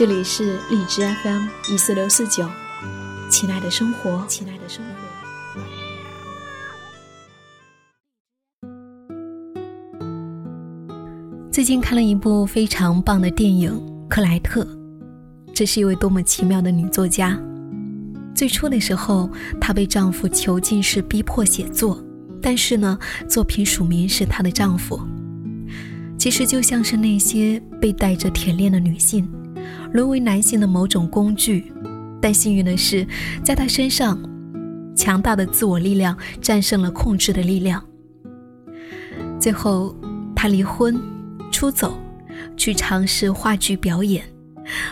这里是荔枝 FM 一四六四九，亲爱的生活，亲爱的生活。最近看了一部非常棒的电影《克莱特》，这是一位多么奇妙的女作家。最初的时候，她被丈夫囚禁式逼迫写作，但是呢，作品署名是她的丈夫。其实就像是那些被带着铁链的女性。沦为男性的某种工具，但幸运的是，在他身上，强大的自我力量战胜了控制的力量。最后，他离婚，出走，去尝试话剧表演，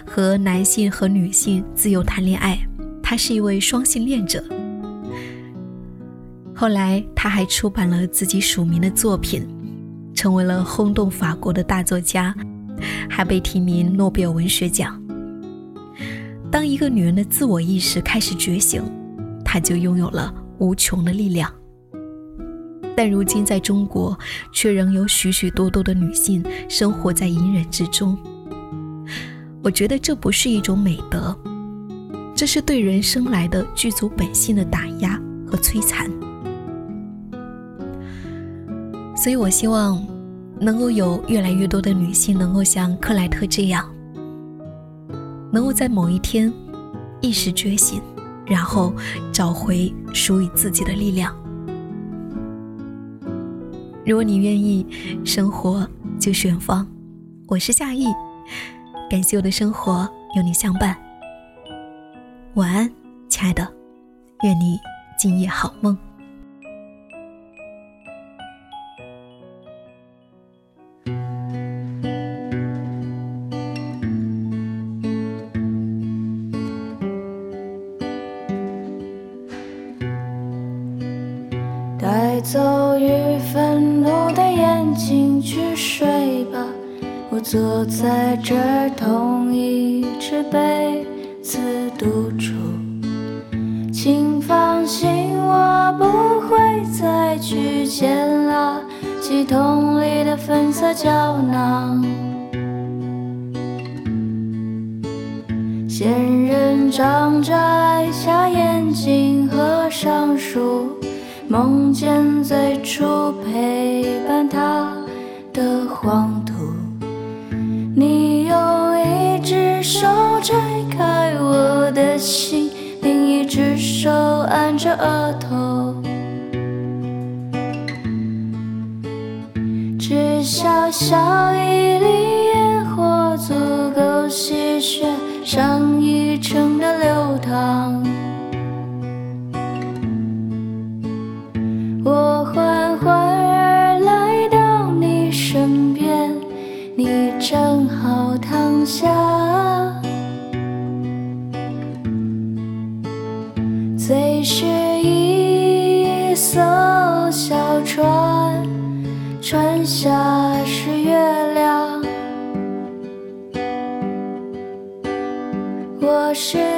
和男性和女性自由谈恋爱。他是一位双性恋者。后来，他还出版了自己署名的作品，成为了轰动法国的大作家。还被提名诺贝尔文学奖。当一个女人的自我意识开始觉醒，她就拥有了无穷的力量。但如今在中国，却仍有许许多多的女性生活在隐忍之中。我觉得这不是一种美德，这是对人生来的剧组本性的打压和摧残。所以我希望。能够有越来越多的女性能够像克莱特这样，能够在某一天意识觉醒，然后找回属于自己的力量。如果你愿意，生活就远方。我是夏意，感谢我的生活有你相伴。晚安，亲爱的，愿你今夜好梦。走雨愤怒的眼睛去睡吧，我坐在这儿，同一只杯子独处。请放心，我不会再去捡垃圾桶里的粉色胶囊。仙人掌摘下眼睛，合上书。梦见最初陪伴他的黄土，你用一只手摘开我的心，另一只手按着额头，只小小一粒烟火，足够吸血上一程的流淌。你正好躺下最是一艘小船，船下是月亮。我是。